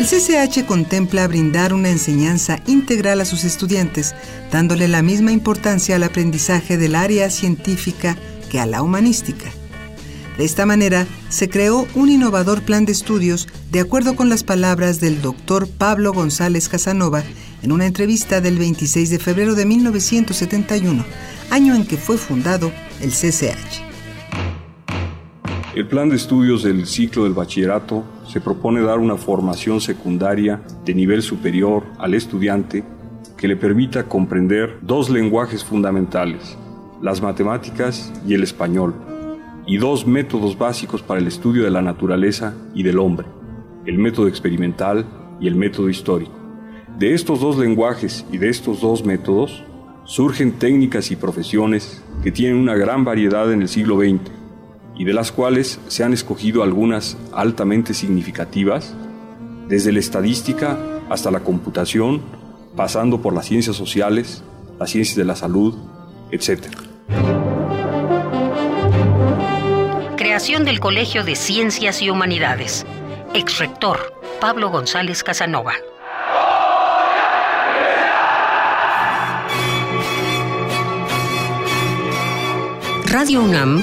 El CCH contempla brindar una enseñanza integral a sus estudiantes, dándole la misma importancia al aprendizaje del área científica que a la humanística. De esta manera, se creó un innovador plan de estudios de acuerdo con las palabras del doctor Pablo González Casanova en una entrevista del 26 de febrero de 1971, año en que fue fundado el CCH. El plan de estudios del ciclo del bachillerato se propone dar una formación secundaria de nivel superior al estudiante que le permita comprender dos lenguajes fundamentales, las matemáticas y el español, y dos métodos básicos para el estudio de la naturaleza y del hombre, el método experimental y el método histórico. De estos dos lenguajes y de estos dos métodos surgen técnicas y profesiones que tienen una gran variedad en el siglo XX y de las cuales se han escogido algunas altamente significativas, desde la estadística hasta la computación, pasando por las ciencias sociales, las ciencias de la salud, etc. Creación del Colegio de Ciencias y Humanidades. Exrector Pablo González Casanova. Radio UNAM